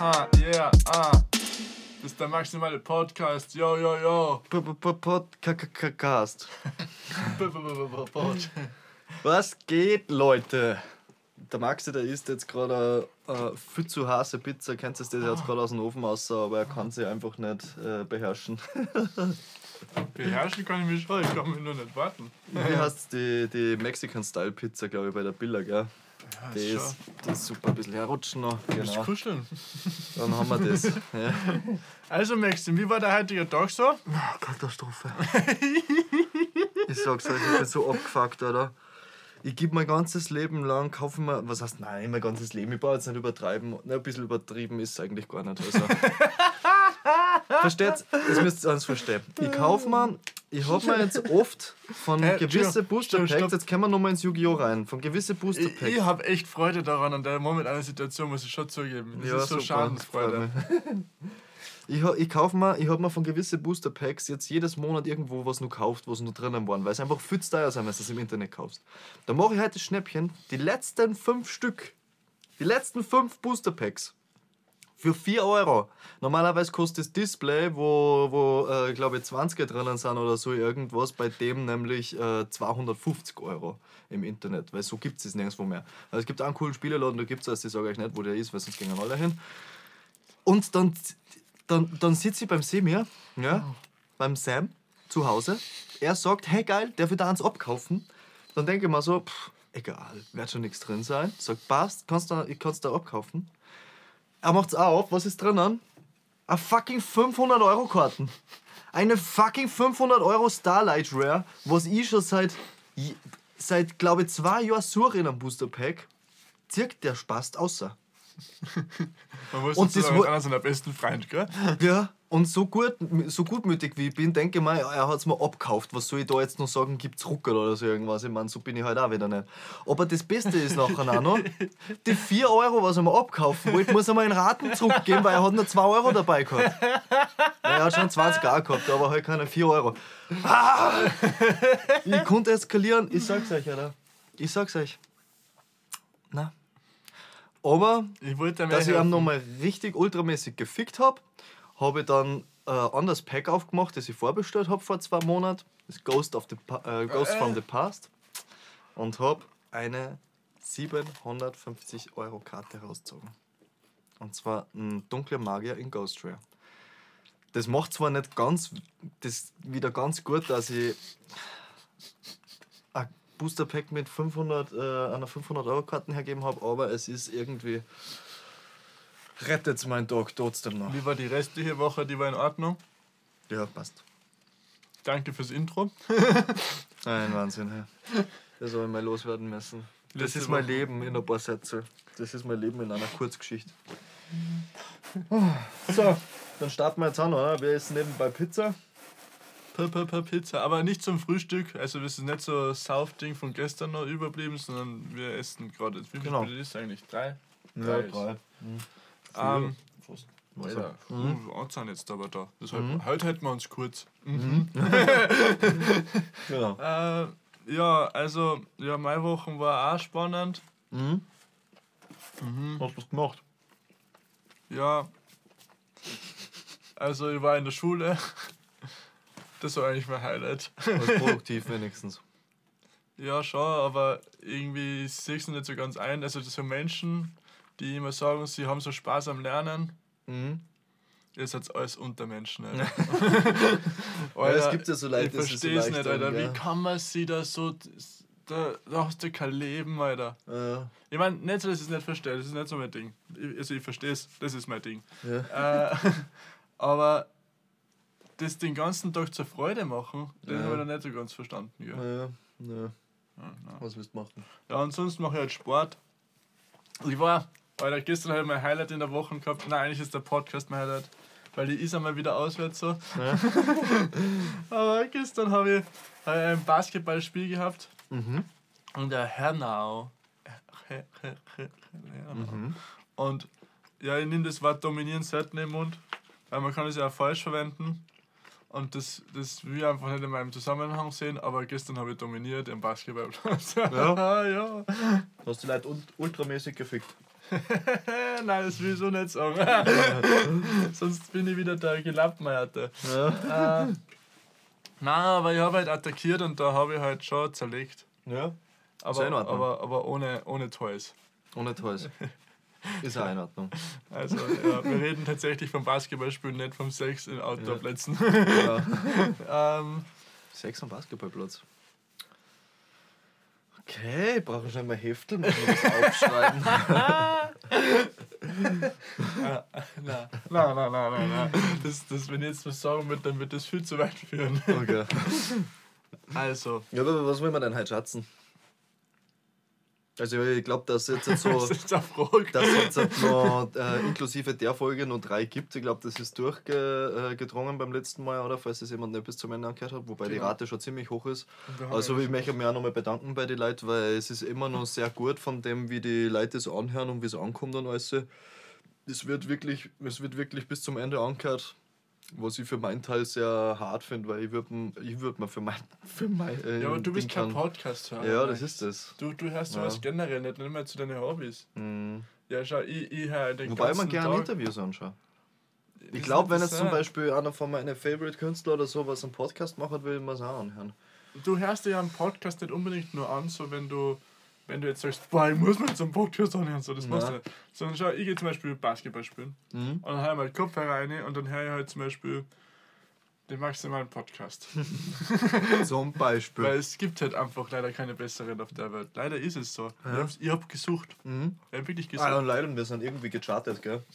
Aha, yeah, ah. Das ist der maximale Podcast. Yo, yo, yo. Podcast. Was geht, Leute? Der Maxi, der isst jetzt gerade eine viel zu heiße Pizza. Kennst du das? Der ist jetzt gerade aus dem Ofen raus, aber er kann sie einfach nicht äh, beherrschen. Beherrschen kann ich mich schon, ich kann mich nur nicht warten. Wie heißt die, die Mexican-Style-Pizza, glaube ich, bei der Billa, gell? Ja, Die ist, die ist super, ein bisschen herrutschen noch. Genau. kuscheln? Dann haben wir das. Ja. Also, Maxim, wie war der heutige Tag so? Katastrophe. ich sag's euch, ich bin so abgefuckt, oder? Ich gebe mein ganzes Leben lang, kaufe mir, was heißt, nein, mein ganzes Leben, ich brauche jetzt nicht übertreiben. Ne, ein bisschen übertrieben ist es eigentlich gar nicht. Also. Versteht's? Das müsst ihr eins verstehen. Ich kaufe mir, ich habe mir jetzt oft von Äh, gewisse Entschuldigung, Booster Packs, stopp. jetzt können wir nochmal ins Yu-Gi-Oh! rein, von gewisse Booster Ich, Packs. ich habe echt Freude daran, an der momentanen Situation, muss ich schon zugeben. Das ist so super, Schadensfreude. Ich, ich kauf mir, ich habe mir von gewissen Booster Packs jetzt jedes Monat irgendwo was noch gekauft, was noch drinnen waren, weil es einfach viel teuer sein, wenn du es im Internet kaufst. Da mache ich heute das Schnäppchen, die letzten fünf Stück, die letzten fünf Booster Packs für 4 Euro. Normalerweise kostet das Display, wo, wo äh, ich glaube 20 drinnen sind oder so irgendwas, bei dem nämlich äh, 250 Euro im Internet, weil so gibt es nirgendwo mehr. Also es gibt einen coolen Spieleladen, da gibt es, ich sage euch nicht, wo der ist, weil sonst gehen alle hin. Und dann, dann, dann sitze ich beim Semir, ja, beim Sam zu Hause. Er sagt, hey geil, darf ich da eins abkaufen? Dann denke ich mir so, pff, egal, wird schon nichts drin sein. Sagt, passt, kannst du, ich kann's da abkaufen. Er macht's auf, was ist drinnen? Eine fucking 500 Euro Karten. Eine fucking 500 Euro Starlight Rare, was ich schon seit, seit glaube ich, zwei Jahren suche in einem Booster Pack. Zirkt der Spaß außer. Man muss Und das wo- einer seiner besten Freund, gell? Ja, und so, gut, so gutmütig wie ich bin, denke ich mal, er hat es mir abgekauft. Was soll ich da jetzt noch sagen, gibt's Ruckel oder so irgendwas? Ich meine, so bin ich halt auch wieder nicht. Aber das Beste ist nachher auch noch, die 4 Euro, was er mir abkaufen wollte, muss er mir in Raten zurückgeben, weil er hat nur 2 Euro dabei gehabt. Er hat schon 20 auch gehabt, aber halt keine 4 Euro. Ah! Ich konnte eskalieren, ich sag's euch, Alter. Ich sag's euch. Na. Aber Ich dass ich ihn nochmal richtig ultramäßig gefickt habe, habe ich dann äh, ein anderes Pack aufgemacht, das ich vorbestellt habe vor zwei Monaten. Das Ghost, of the pa äh, Ghost Äh. from the Past. Und habe eine 750 Euro Karte rausgezogen. Und zwar ein dunkler Magier in Ghost Rare. Das macht zwar nicht ganz, das wieder ganz gut, dass ich Booster Pack mit 500, äh, einer 500 Euro Karten hergeben habe, aber es ist irgendwie rettet meinen Tag trotzdem noch. Wie war die restliche Woche? Die war in Ordnung. Ja, passt. Danke fürs Intro. Ein Wahnsinn, ja. Das habe ich mal loswerden müssen. Das Letzte ist mein Woche. Leben in ein paar Sätze. Das ist mein Leben in einer Kurzgeschichte. So, dann starten wir jetzt an, oder? Wir essen nebenbei Pizza. Per Pizza. Aber nicht zum Frühstück. Also, das ist nicht so ein Sauf-Ding von gestern noch überblieben, sondern wir essen gerade. Wie viel Genau. Ist eigentlich? Drei? Ja, ist- drei. Ähm, Fast. Alter, Mhm. Anzahn jetzt aber da. Das halt, Heute hätten wir uns kurz. Genau. Äh, ja, also, ja, meine Woche war auch spannend. Mhm. Hast du was gemacht? Ja. Also, ich war in der Schule. Das war eigentlich mein Highlight. Was produktiv wenigstens. Ja, schon, aber irgendwie sehe ich es nicht so ganz ein. Also, das sind Menschen, die immer sagen, sie haben so Spaß am Lernen. Mhm. Ihr seid alles Untermenschen, Alter. Ja, es gibt ja so Leute, ich so verstehe es leicht nicht, Alter. dann, Wie kann man sie da so. Da, da hast du kein Leben, Alter. Ja. Ich meine, nicht so, dass ich es nicht verstehe, das ist nicht so mein Ding. Ich, also, ich verstehe es, das ist mein Ding. Ja. Äh, aber das den ganzen Tag zur Freude machen, das Ja. habe ich noch nicht so ganz verstanden. Ja, ja. Ja, nein. Was willst du machen? Ja, und sonst mache ich halt Sport. Ich war, Alter, gestern habe ich mein Highlight in der Woche gehabt. Nein, eigentlich ist der Podcast mein Highlight, weil die ist einmal wieder auswärts so. Ja. Aber gestern habe ich, hab ich ein Basketballspiel gehabt Mhm. und der Hernau. Hernau. Mhm. Und ja, ich nehme das Wort dominieren selten im Mund, weil man kann es ja auch falsch verwenden. Und das, das will ich einfach nicht in meinem Zusammenhang sehen, aber gestern habe ich dominiert im Basketballplatz. Ja? ja. Hast die Leute ult- ultramäßig gefickt. Nein, das will ich so nicht sagen. Sonst bin ich wieder der Gelappmeierte. Ja. Äh, nein, aber ich habe halt attackiert und da habe ich halt schon zerlegt. ja. Aber, aber, aber ohne, ohne Toys. Ohne Toys. Ist auch in Ordnung. Also, ja, wir reden tatsächlich vom Basketballspielen, nicht vom Sex in Outdoor-Plätzen. Ja. ähm, Sex am Basketballplatz. Okay, brauchen schon mal Heftel, müssen wir was aufschreiben. nein, nein, nein, nein, nein, nein. Das, das, wenn ich jetzt was sagen würde, dann wird das viel zu weit führen. Okay. Also, Ja, aber was will man denn heute schätzen? Also ich glaube, dass jetzt so, das ist dass jetzt halt noch äh, inklusive der Folge noch drei gibt. Ich glaube, das ist durchgedrungen beim letzten Mal, oder? Falls das jemand nicht bis zum Ende angehört hat, wobei die Genau. Rate schon ziemlich hoch ist. Also ich möchte mich auch nochmal bedanken bei den Leuten, weil es ist immer noch sehr gut von dem, wie die Leute es anhören und wie es ankommt und alles. Es wird wirklich, es wird wirklich bis zum Ende angehört, was ich für meinen Teil sehr hart finde, weil ich würde ich würd mir für mein, für mein äh, Ja, aber du bist kein kann- Podcast-Hörer. Ja, das ist das. Du, du hörst Ja. sowas generell nicht, nicht mehr zu deinen Hobbys. Mhm. Ja, schau, ich, ich höre den Wobei man gerne Tag. Interviews anschaut. Ich glaube, wenn jetzt zum. Beispiel einer von meinen Favorite-Künstler oder so was einen Podcast macht, will ich mir es auch anhören. Du hörst dir ja einen Podcast nicht unbedingt nur an, so wenn du, wenn du jetzt sagst, boah, ich muss jetzt einen Podcast anhören, so, das machst du nicht. Sondern schau, ich gehe zum Beispiel Basketball spielen Mhm. und dann höre ich mal Kopfhörer rein und dann höre ich halt zum Beispiel den maximalen Podcast. Zum Beispiel. Weil es gibt halt einfach leider keine besseren auf der Welt. Leider ist es so. Ich, Ja. ich hab gesucht. Mhm. Ich hab wirklich gesucht. Ah, und leider, wir sind irgendwie gechartet, gell?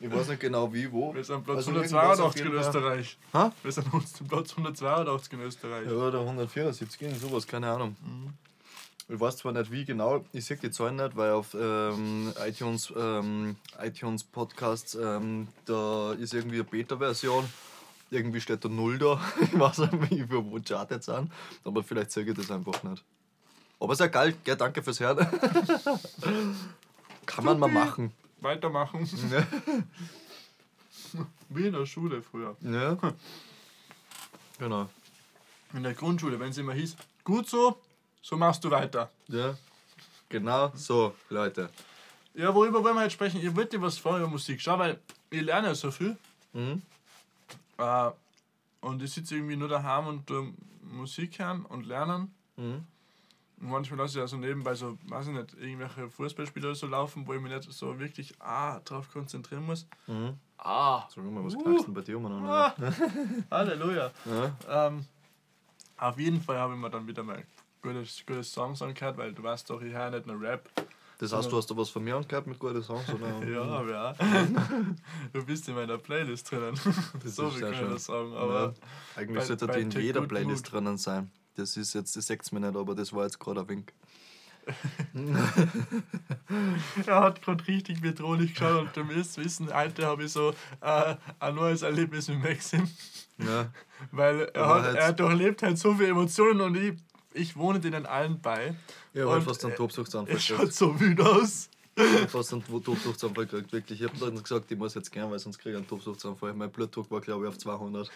Ich weiß nicht genau wie, wo. Wir sind Platz Also irgendwas auf 182 in. Österreich. Ha? Wir sind Platz 182 in Österreich. Ja, oder 174, irgend sowas, keine Ahnung. Ich weiß zwar nicht wie genau, ich sehe die Zahlen nicht, weil auf ähm, iTunes, ähm, iTunes Podcasts, ähm, da ist irgendwie eine Beta-Version. Irgendwie steht da null da. Ich weiß nicht, wie wir wo chartet sind. Aber vielleicht sehe ich das einfach nicht. Aber ist ja geil, gell? danke fürs Hören. Kann man mal machen. Weitermachen. Ja. Wie in der Schule früher. ja. Genau. In der Grundschule, wenn es immer hieß, gut so, so machst du weiter. Ja. Genau so, Leute. Ja, worüber wollen wir jetzt sprechen? Ich wollte dir was vor über Musik. Schau, weil ich lerne so viel. Mhm. Äh, und ich sitze irgendwie nur daheim und ähm, Musik hören und lernen. Mhm. Und manchmal lasse ich also nebenbei so, weiß ich nicht, irgendwelche Fußballspiele oder so laufen, wo ich mich nicht so wirklich ah, drauf konzentrieren muss. Mhm. Ah, Sag mal, was Uh. knackst denn bei dir um? Ah Halleluja. Ja. Ähm, auf jeden Fall habe ich mir dann wieder mal gutes, gutes Songs angehört, weil du weißt doch, ich höre nicht nur Rap. Das heißt, du hast da was von mir angehört mit guten Songs? Oder? Ja, ja. du bist in meiner Playlist drinnen. Das so ist sehr schön. das sagen. Ja. Aber Eigentlich bei- sollte bei in jeder Playlist Mood. drinnen sein. Das ist jetzt, das sagt mir nicht, aber das war jetzt gerade ein Wink. er hat gerade richtig bedrohlich geschaut und du müsst wissen, heute habe ich so äh, ein neues Erlebnis mit Maxim. Ja. Weil er, Aber hat, er durchlebt halt so viele Emotionen und ich, ich wohne denen allen bei. Ich habe Und, fast einen äh, Tobsuchtsanfall Es schaut so wütend aus. Ich hab fast einen Tobsuchtsanfall gekriegt, wirklich. Ich habe dann gesagt, ich muss jetzt gern, weil sonst kriege ich einen Tobsuchtsanfall. Mein Blutdruck war, glaube ich, auf 200.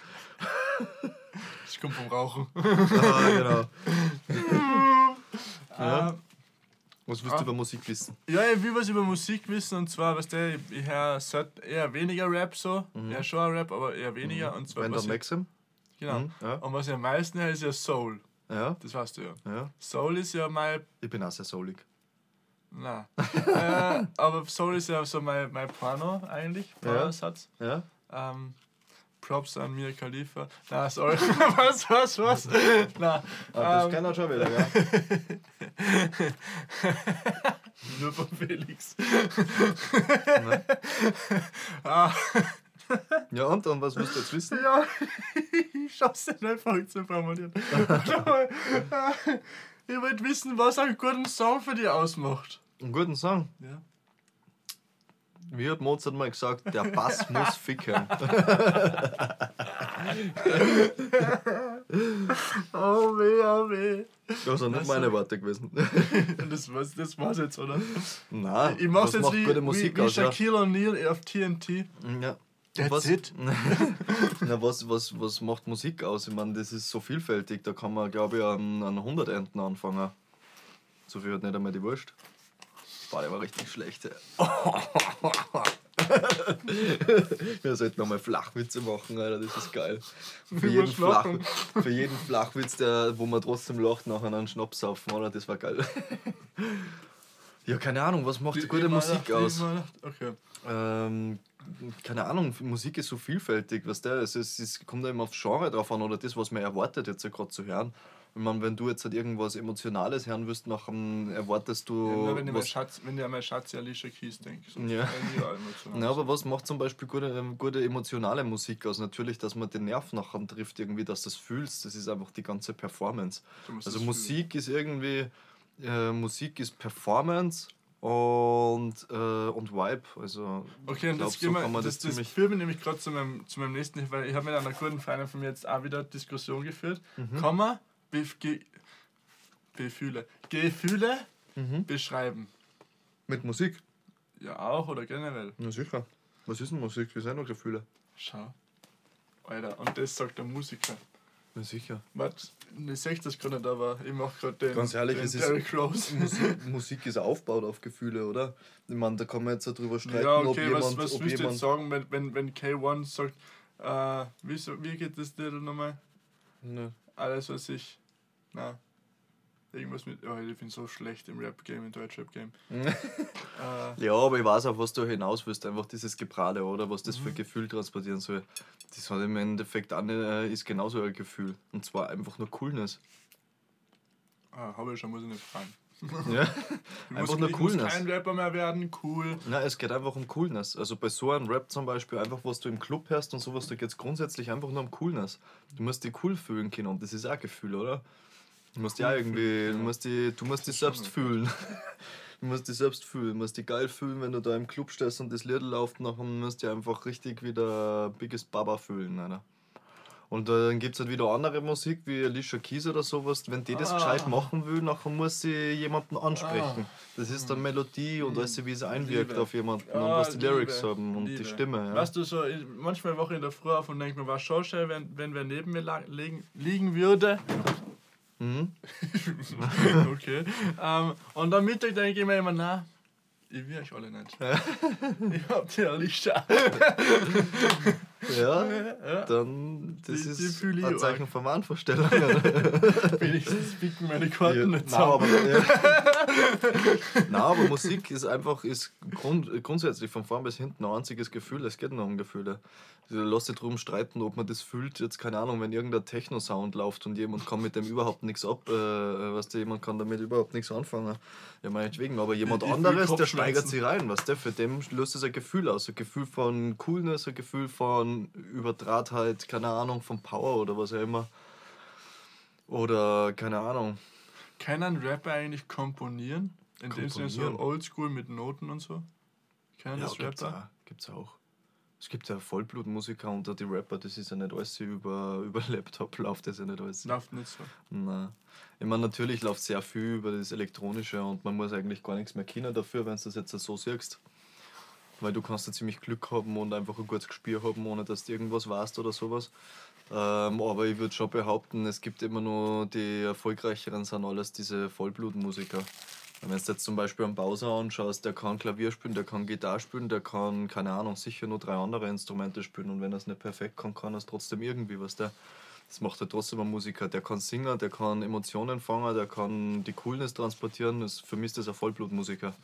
Ich komme vom Rauchen. Ah, genau. Ja. Äh, Was willst Ah. du über Musik wissen? Ja, ich will was über Musik wissen und zwar, weißt du, ich, ich höre eher weniger Rap so. Ja, schon Rap, aber eher weniger. Und zwar, was ich, Maxim? genau. Mhm, ja. Und was ich am meisten höre, ist ja Soul. Ja, Das weißt du ja. ja. Soul ist ja mein. Ich bin auch sehr soulig. Na. äh, aber Soul ist ja so mein, mein Porno eigentlich. Ja. Pornosatz. Ja? Ähm, Props an Mia Khalifa. Na, sorry. was, was, was? Na, Ah, das ähm, kann er schon wieder, ja. nur von Felix. ah, Ja, und, und was musst du jetzt wissen? ja, ich schaff's nicht einfach zu formulieren. Ich wollte wissen, was einen guten Song für dich ausmacht. Einen guten Song. Ja. Wie hat Mozart mal gesagt, der Bass muss ficken. Oh weh, oh weh. Das sind nicht meine Worte gewesen. Das war's, das war's jetzt, oder? Nein, Ich mach's jetzt macht wie, gute wie, Musik wie ja. Shaquille O'Neal auf TNT. Ja. That's was, it. Na, was, was, was macht Musik aus? Ich meine, das ist so vielfältig, da kann man, glaube ich, an, an 100 Enten anfangen. So viel hat nicht einmal die Wurst. Boah, der war richtig schlecht. Wir sollten nochmal Flachwitze machen, Alter, das ist geil. Für jeden, Flach, für jeden Flachwitz, der, wo man trotzdem lacht, nachher einen Schnaps saufen, oder? Das war geil. Ja, keine Ahnung, was macht Die- gute Musik aus? Okay. Ähm, keine Ahnung, Musik ist so vielfältig, was der es, ist, es kommt ja immer aufs Genre drauf an oder das, was man erwartet, jetzt ja gerade zu hören. Ich meine, wenn du jetzt halt irgendwas Emotionales hören wirst, nachher erwartest du. Ja, nur wenn mein was, Schatz, wenn meine Schatz Alicia Keys denke. So Ja. ja. aber was macht zum Beispiel gute, gute emotionale Musik aus? Natürlich, dass man den Nerv nachher trifft, irgendwie, dass du das fühlst. Das ist einfach die ganze Performance. Du Also Musik ist irgendwie, äh, Musik ist Performance und, äh, und Vibe. Also Okay, und glaub, das, gehen wir, kann man das, das, ziemlich- führt mich nämlich gerade zu meinem, zu meinem nächsten, weil ich habe mit einer guten Freundin von mir jetzt auch wieder Diskussion geführt. Mhm. Man Bef Ge Gefühle, Gefühle Mhm. beschreiben? Mit Musik? Ja, auch oder generell. Na sicher. Was ist denn Musik? Wir sind doch Gefühle. Schau. Alter, und das sagt der Musiker. Na sicher. Was? Ich sehe das gerade nicht, aber ich mache gerade den, Ganz ehrlich, den es ist-. Musik, Musik ist aufgebaut auf Gefühle, oder? Ich meine, da kann man jetzt darüber streiten, Ja, ob okay, jemand. was, was ob willst du jetzt sagen, wenn, wenn, wenn K1 sagt, äh, wie, so, wie geht das Titel nochmal? Ne. Alles, was ich. Na. Irgendwas mit. Oh, ich bin so schlecht im Rap-Game, im Deutsch-Rap-Game. äh, Ja, aber ich weiß auch, was du hinaus willst. Einfach dieses Geprade, oder? Was das Mhm. für Gefühl transportieren soll. Das hat im Endeffekt auch nicht, äh, ist genauso ein Gefühl. Und zwar einfach nur Coolness. ah, habe ich schon, muss ich nicht fragen. Ja? Ich Einfach muss, nur ich muss Coolness. kein Rapper mehr werden, cool. Na, es geht einfach um Coolness. Also bei so einem Rap zum Beispiel, einfach was du im Club hörst und sowas, da geht es grundsätzlich einfach nur um Coolness. Du musst dich cool fühlen können und das ist auch ein Gefühl, oder? Du musst ja irgendwie, fühlen, du musst dich, du musst schon selbst fühlen. Du musst dich selbst fühlen, du musst dich geil fühlen, wenn du da im Club stehst und das Lied läuft, nachher musst du dich einfach richtig wieder Biggest Baba fühlen. Alter. Und dann gibt es halt wieder andere Musik wie Alicia Keys oder sowas. Wenn die das Ah. gescheit machen will, nachher muss sie jemanden ansprechen. Ah. Das ist dann Melodie und alles, wie es einwirkt Liebe. auf jemanden und Ah, was die Lyrics Liebe, haben und die Liebe. Stimme. Ja. Weißt du, so, manchmal wache ich in der Früh auf und denke mir, was schon schön, wenn, wenn wer neben mir liegen, liegen würde. Mhm. okay. Ähm, und am Mittag denke ich mir immer, na, ich will euch alle nicht. ich hab die Alicia. Ja, ja. dann das Die- ist die ein. Zeichen von Wahnvorstellung. Wenigstens picken meine Karten Ja, nicht nein, zusammen. aber, ja. nein, aber Musik ist einfach ist grund, grundsätzlich von vorn bis hinten ein einziges Gefühl. Es geht nur um Gefühle. Also, Lass dich drum streiten, ob man das fühlt. Jetzt keine Ahnung, wenn irgendein Techno-Sound läuft und jemand kann mit dem überhaupt nichts ab, äh, was der jemand kann damit überhaupt nichts anfangen. Ja, meinetwegen. Aber jemand Ich- anderes, der steigert sich rein, was der für dem löst es ein Gefühl aus. Ein Gefühl von Coolness, ein Gefühl von Überdrahtheit, keine Ahnung, von Power oder was auch immer. Oder keine Ahnung. Kann ein Rapper eigentlich komponieren? In dem Sinne so Komponieren? oldschool mit Noten und so? Kann das gibt's Rapper? auch, gibt's auch. Es gibt ja Vollblutmusiker unter die Rapper, das ist ja nicht alles über, über Laptop, läuft das ja nicht alles. Läuft nicht so. Nein. Ich meine, natürlich läuft sehr viel über das Elektronische und man muss eigentlich gar nichts mehr kennen dafür, wenn du das jetzt so siehst. Weil du kannst ja ziemlich Glück haben und einfach ein gutes Gespür haben, ohne dass du irgendwas weißt oder sowas. Ähm, aber ich würde schon behaupten, es gibt immer nur die erfolgreicheren sind alles diese Vollblutmusiker. Wenn du jetzt zum Beispiel einen Bowser anschaust, der kann Klavier spielen, der kann Gitarre spielen, der kann, keine Ahnung, sicher nur drei andere Instrumente spielen und wenn er es nicht perfekt kann, kann er es trotzdem irgendwie, was der. Das macht er trotzdem ein Musiker. Der kann singen, der kann Emotionen fangen, der kann die Coolness transportieren. Das, für mich ist das ein Vollblutmusiker.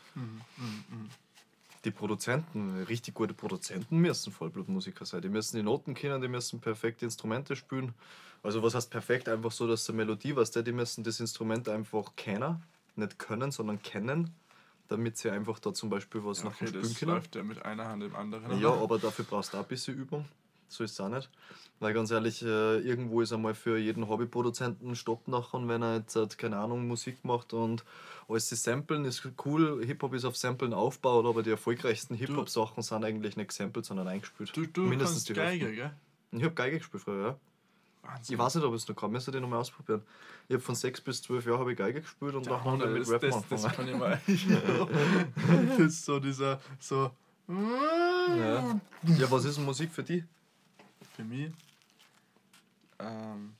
Die Produzenten, richtig gute Produzenten müssen Vollblutmusiker sein. Die müssen die Noten kennen, die müssen perfekte Instrumente spielen. Also was heißt perfekt? Einfach so, dass eine Melodie was der, die müssen das Instrument einfach kennen. Nicht können, sondern kennen, damit sie einfach da zum Beispiel was nachher Okay, spielen das können. läuft ja mit einer Hand im anderen. Ja, aber dafür brauchst du auch ein bisschen Übung. So ist es auch nicht. Weil ganz ehrlich, äh, irgendwo ist einmal für jeden Hobbyproduzenten ein Stopp nachher, wenn er jetzt, halt, keine Ahnung, Musik macht und alles das Samplen ist cool. Hip-Hop ist auf Samplen aufgebaut, aber die erfolgreichsten Hip-Hop-Sachen sind eigentlich nicht gesampelt, sondern eingespielt. Du, du Mindestens kannst die Geige, Hälfte. gell? Ich habe Geige gespielt früher, ja. Wahnsinn. Ich weiß nicht, ob es noch kann. Müsste ich nochmal ausprobieren. Ich habe von 6 bis 12 Jahren habe ich Geige gespielt und Ja, nachher das, Rap das, das kann ich mal. das ist so dieser. So. Ja. ja, was ist Musik für dich? Für mich. Ähm,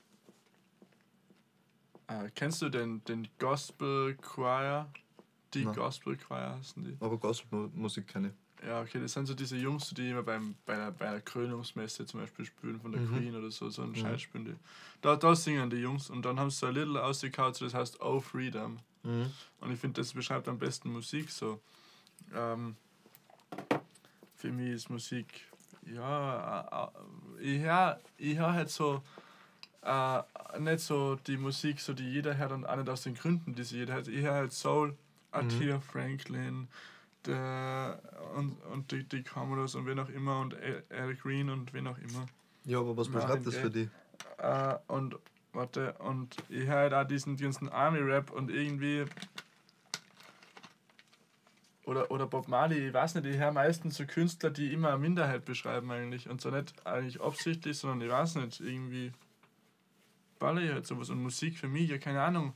äh, kennst du den, den Gospel Choir Die Na. Gospel Choir heißen die. Aber Gospelmusik kenne ich. Ja, okay, das sind so diese Jungs, die immer beim, bei, einer, bei einer Krönungsmesse zum Beispiel spielen von der Mhm. Queen oder so, so einen Scheiß spielen die. Da, da singen die Jungs und dann haben sie so ein Little ausgekaut, das heißt Oh Freedom. Mhm. Und ich finde, das beschreibt am besten Musik so. Ähm, für mich ist Musik, ja, äh, äh, ich höre ich hör halt so, äh, nicht so die Musik, so die jeder hört und auch nicht aus den Gründen, die sie jeder hört. Ich höre halt Soul, Atia Franklin, der, und, und die, die Commodores und wen auch immer und Al Al Green und wen auch immer. Ja, aber was beschreibt das für dich? Äh, und warte, und ich höre halt auch diesen ganzen Army-Rap und irgendwie. Oder, oder Bob Marley, ich weiß nicht, ich höre meistens so Künstler, die immer eine Minderheit beschreiben eigentlich. Und so nicht eigentlich absichtlich, sondern ich weiß nicht, irgendwie baller ich halt sowas. Und Musik für mich, ja keine Ahnung.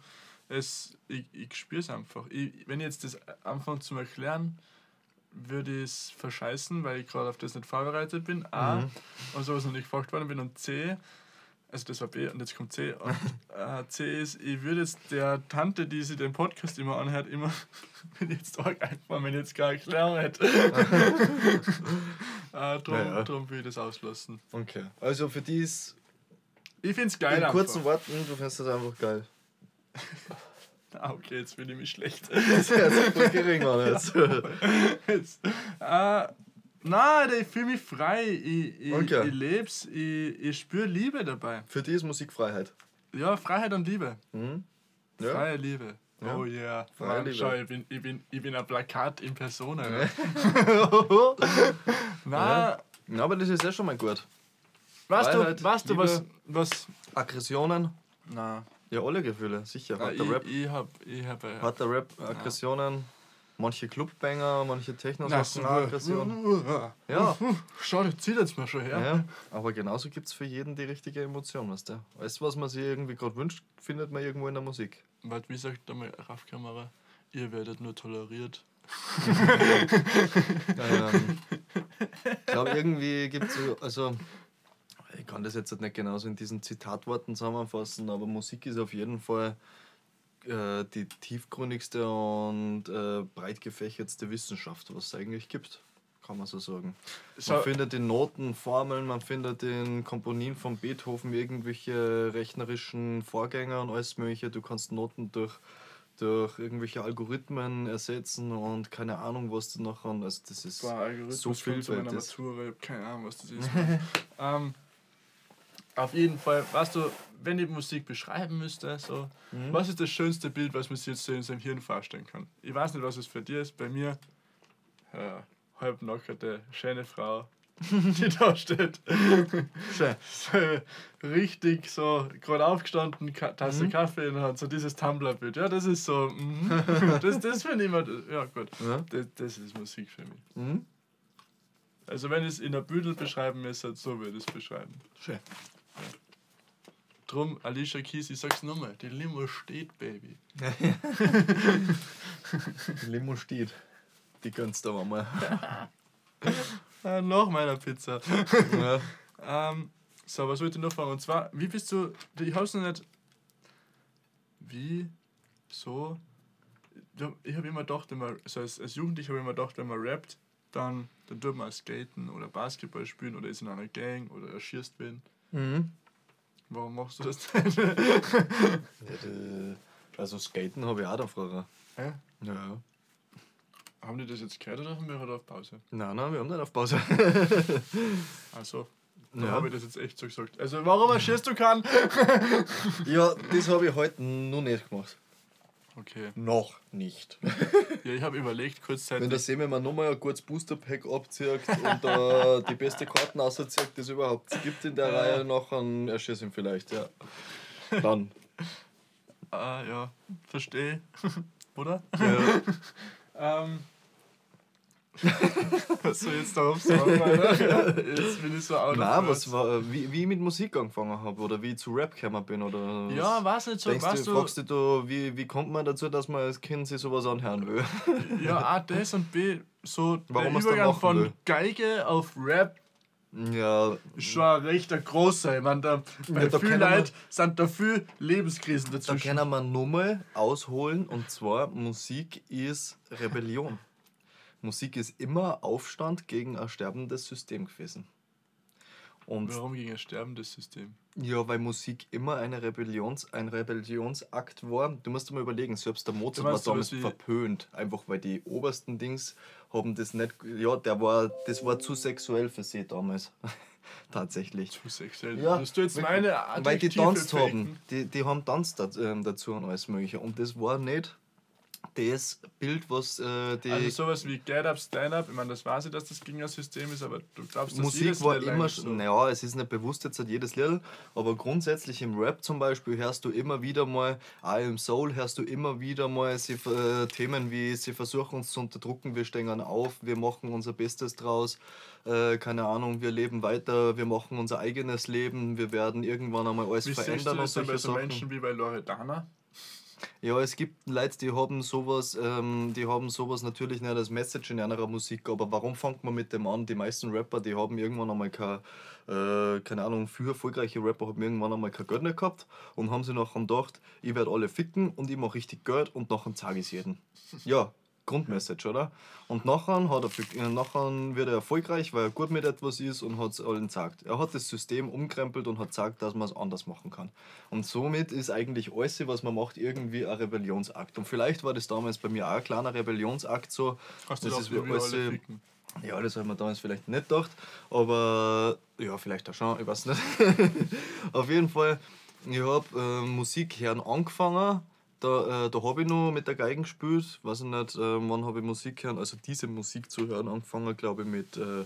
Es, ich ich spüre es einfach. Ich, wenn ich jetzt das anfange zu erklären, würde ich es verscheißen, weil ich gerade auf das nicht vorbereitet bin. A. Mhm. Und sowas noch nicht gefragt worden bin. Und C. Also das war B und jetzt kommt C. Und äh, C ist, ich würde jetzt der Tante, die sich den Podcast immer anhört, immer, wenn ich jetzt arg einfach, wenn jetzt keine Erklärung hätte. äh, drum, Ja, ja. drum will ich das auslassen. Okay. Also für die ist Ich finde es geil in einfach. kurzen Worten, du findest das einfach geil. Ah, okay, jetzt bin ich mich schlecht. Das ist jetzt voll gering, Mann. Jetzt. Jetzt, äh, nein, ich fühle mich frei. Ich, ich, Okay. ich leb's. Ich, ich spüre Liebe dabei. Für die ist Musikfreiheit. Ja, Freiheit und Liebe. Mhm. Ja. Freie Liebe. Ja. Oh yeah. Freie Mann, Liebe. schau, ich bin, ich, bin, ich bin ein Plakat in Person. Alter. ja. Na, Ja, aber das ist ja schon mal gut. weißt Freiheit, du, weißt du was, was. Aggressionen, Na, ja, alle Gefühle, sicher. äh, Harter ich, Rap, ich hab. Ich hab äh, harter Rap, Aggressionen, manche Clubbanger, manche so, auch Aggression. Ja. Schau, das zieht jetzt mal schon her. Ja, aber genauso gibt es für jeden die richtige Emotion, weißt du? Alles, was man sich irgendwie gerade wünscht, findet man irgendwo in der Musik. Warte, wie sagt einmal Raffkamera? Ihr werdet nur toleriert. ähm, ich glaube, irgendwie gibt es so, also ich kann das jetzt nicht genau so in diesen Zitatworten zusammenfassen, aber Musik ist auf jeden Fall äh, die tiefgründigste und äh, breit gefächertste Wissenschaft, was es eigentlich gibt. Kann man so sagen. So- Man findet in Noten Formeln, man findet in Komponien von Beethoven irgendwelche rechnerischen Vorgänger und alles mögliche. Du kannst Noten durch, durch irgendwelche Algorithmen ersetzen und keine Ahnung, was du nachher. Also das ist Boah, so kommt zu meiner. Matura, ich hab keine Ahnung, was das ist. ähm, auf jeden Fall, weißt du, wenn ich Musik beschreiben müsste, so, Mhm. was ist das schönste Bild, was man sich jetzt so in seinem Hirn vorstellen kann? Ich weiß nicht, was es für dir ist. Bei mir, ja, halbnackerte, schöne Frau, die da steht. So, richtig so, gerade aufgestanden, Ka Tasse Mhm. Kaffee in der Hand, so dieses Tumblr-Bild. Ja, das ist so, mhm. das, das finde ich immer, ja gut, Ja. das, das ist Musik für mich. Mhm. Also wenn ich es in der Büdel beschreiben müsste, so würde ich es beschreiben. Schön. Drum, Alicia Keys, ich sag's nochmal, die Limo steht, Baby. Limo steht. Die gönnst du aber mal. Ah, nach meiner Pizza. ja. ähm, so, was wollte ich noch fragen? Und zwar, wie bist du, ich hab's noch nicht, wie, so, ich habe immer gedacht, wenn man, also als, als Jugendlicher habe ich immer gedacht, wenn man rappt, dann, dann tut man skaten oder Basketball spielen oder ist in einer Gang oder erschießt wen. Mhm. Warum machst du das denn? Also Skaten habe ich auch da früher. Hä? Ja, ja. Haben die das jetzt gehört oder haben wir gerade auf Pause? Nein, nein, wir haben nicht auf Pause. Also, dann Ja. habe ich das jetzt echt so gesagt. Also, warum erschießt du kann? ja, das habe ich heute noch nicht gemacht. Okay. Noch nicht. Ja, ich habe überlegt, Wenn kurzzeitig. der Semi mir nochmal ein kurzes Booster-Pack abzieht und da die beste Karten auszieht, die es überhaupt gibt in der Ja. Reihe, nachher erschieße ich ihn vielleicht, ja. Dann. Ah, ja, verstehe. Oder? Ja. Ähm. was soll jetzt darauf sagen, Alter? Jetzt bin ich so out Nein, was war, wie, wie ich mit Musik angefangen habe oder wie ich zu Rap gekommen bin oder was? Ja, weiß nicht so, Denkst weißt du, fragst du, du wie, wie kommt man dazu, dass man als Kind sich sowas anhören will? ja, A, das und B, so Warum der Übergang von will. Geige auf Rap Ja, Ist schon ein recht großer. Ich meine, da, bei da vielen Leuten sind da viel Lebenskrisen da dazwischen. können wir nochmal ausholen und zwar Musik ist Rebellion. Musik ist immer Aufstand gegen ein sterbendes System gewesen. Und Warum gegen ein sterbendes System? ja, weil Musik immer eine Rebellions, ein Rebellionsakt war. Du musst dir mal überlegen, selbst der Mozart war damals verpönt, einfach weil die obersten Dings haben das nicht, ja, der war, das war zu sexuell für sie damals. Tatsächlich. Zu sexuell. Ja, Hast du jetzt weil- meine Weil die Adjektive tanzt haben. Die, die haben tanzt ähm, dazu und alles mögliche. Und das war nicht das Bild, was äh, die Also sowas wie Get Up, Stand Up, ich meine, das weiß ich, dass das gegen ein System ist, aber du glaubst, dass Musik jedes war Lied immer schon, so. naja, es ist nicht bewusst jetzt jedes Lied, aber grundsätzlich im Rap zum Beispiel hörst du immer wieder mal, I am Soul, hörst du immer wieder mal sie, äh, Themen wie, sie versuchen uns zu unterdrücken, wir stehen auf, wir machen unser Bestes draus, äh, keine Ahnung, wir leben weiter, wir machen unser eigenes Leben, wir werden irgendwann einmal alles Wie siehst du verändern und das dann bei solche so Sachen. Menschen wie bei Loredana? Ja, es gibt Leute, die haben sowas, ähm, die haben sowas natürlich nicht als Message in einer Musik, aber warum fängt man mit dem an? Die meisten Rapper, die haben irgendwann einmal kein, äh, keine Ahnung, für erfolgreiche Rapper haben irgendwann einmal kein Geld mehr gehabt und haben sich nachher gedacht, ich werde alle ficken und ich mache richtig Geld und nachher zeige ich es jedem. Ja, Grundmessage, oder? Und nachher, hat er, für- äh, nachher wird er erfolgreich, weil er gut mit etwas ist und hat es allen gesagt. Er hat das System umkrempelt und hat gesagt, dass man es anders machen kann. Und somit ist eigentlich alles, was man macht, irgendwie ein Rebellionsakt. Und vielleicht war das damals bei mir auch ein kleiner Rebellionsakt so. Hast du das ist wie alles, ja, das ich mir damals vielleicht nicht gedacht, aber ja, vielleicht auch schon, ich weiß nicht. Auf jeden Fall, ich habe äh, Musik hören angefangen. Da, äh, da habe ich noch mit der Geigen gespielt. Weiß ich nicht, äh, wann habe ich Musik hören, also diese Musik zu hören angefangen, glaube ich, mit, äh,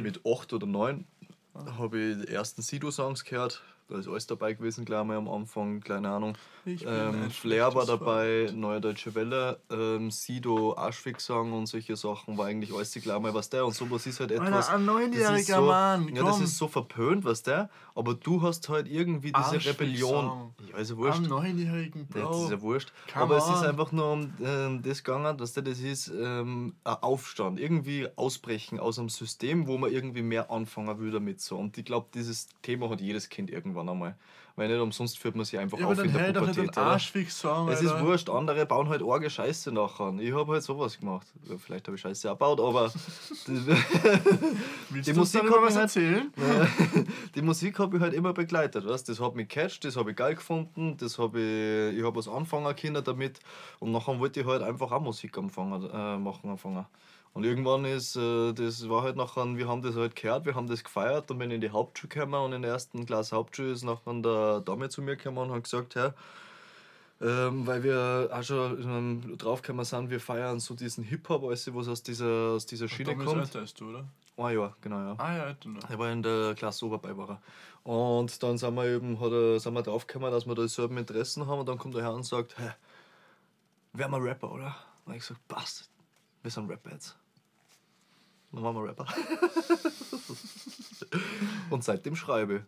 mit 8 oder 9. Da habe ich die ersten Sido-Songs gehört. Da ist alles dabei gewesen, gleich mal am Anfang, keine Ahnung. Ähm, ein Flair war dabei, Neue Deutsche Welle, ähm, Sido, Aschwig-Song und solche Sachen war eigentlich alles gleich mal was der und sowas ist halt etwas. ein das neunjähriger so, Mann, Ja, das ist so verpönt, was der, aber du hast halt irgendwie diese. Rebellion. Ja, ist ja wurscht. Am neunjährigen Ja, das ist Bro. ja wurscht. Come Aber es ist on. einfach nur um ähm, das gegangen, dass der das ist ähm, ein Aufstand. Irgendwie ausbrechen aus einem System, wo man irgendwie mehr anfangen will damit. So. Und ich glaube, dieses Thema hat jedes Kind irgendwann einmal. Weil nicht umsonst führt man sich einfach Ja, auf in der doch nicht Pubertät. den oder? Arschfix-Song, Es ist wurscht, andere bauen halt arge Scheiße nachher. Ich habe halt sowas gemacht. Ja, Vielleicht habe ich Scheiße gebaut, aber Willst die Musik was mich halt- erzählen? die Musik habe ich halt immer begleitet. Weißt? Das hat mich catcht, das habe ich geil gefunden, das habe ich, ich habe was anfangen können damit und nachher wollte ich halt einfach auch Musik anfangen, äh, machen anfangen. Und irgendwann ist, äh, das war halt nachher, wir haben das halt gehört, wir haben das gefeiert und bin in die Hauptschule gekommen und in der ersten Klasse Hauptschule ist nachher der Dame zu mir gekommen und hat gesagt, hey, ähm, weil wir auch schon ähm, draufgekommen sind, wir feiern so diesen Hip-Hop, alles, was aus dieser, aus dieser Schiene kommt. älter als du, oder? Ah ja, genau, ja. Ah ja, Alter. noch. Er war in der Klasse Oberbei war er. Und dann sind wir eben, hat er, sind wir draufgekommen, dass wir dasselbe Interessen haben und dann kommt der Herr und sagt, hey, wären wir Rapper, oder? Und ich gesagt, passt, wir sind Rapper jetzt. Dann waren wir Rapper. und seitdem schreibe.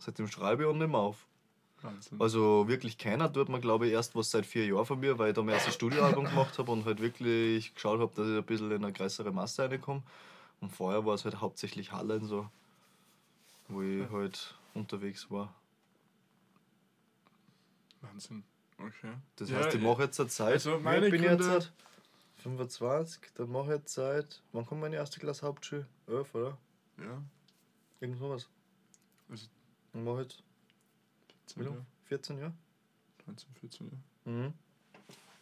Seitdem schreibe ich und nehme auf. Wahnsinn. Also wirklich keiner tut mir, glaube ich, erst was seit vier Jahren von mir, weil ich da mein erstes Studioalbum gemacht habe und halt wirklich geschaut habe, dass ich ein bisschen in eine größere Masse reinkomme. Und vorher war es halt hauptsächlich Hallen so, wo ich halt unterwegs war. Wahnsinn. Okay. Das Ja, heißt, ich ja. mache jetzt eine Zeit. Also meine bin ich jetzt? Gründe- Halt? 25, dann mache ich jetzt Zeit. Wann kommt meine erste Klasse Hauptschule? 11, oder? Ja. Irgend sowas. Also Dann mache ich jetzt 10 wie Jahre. lange? 14 Jahre? 13, 14 Jahre. Mhm.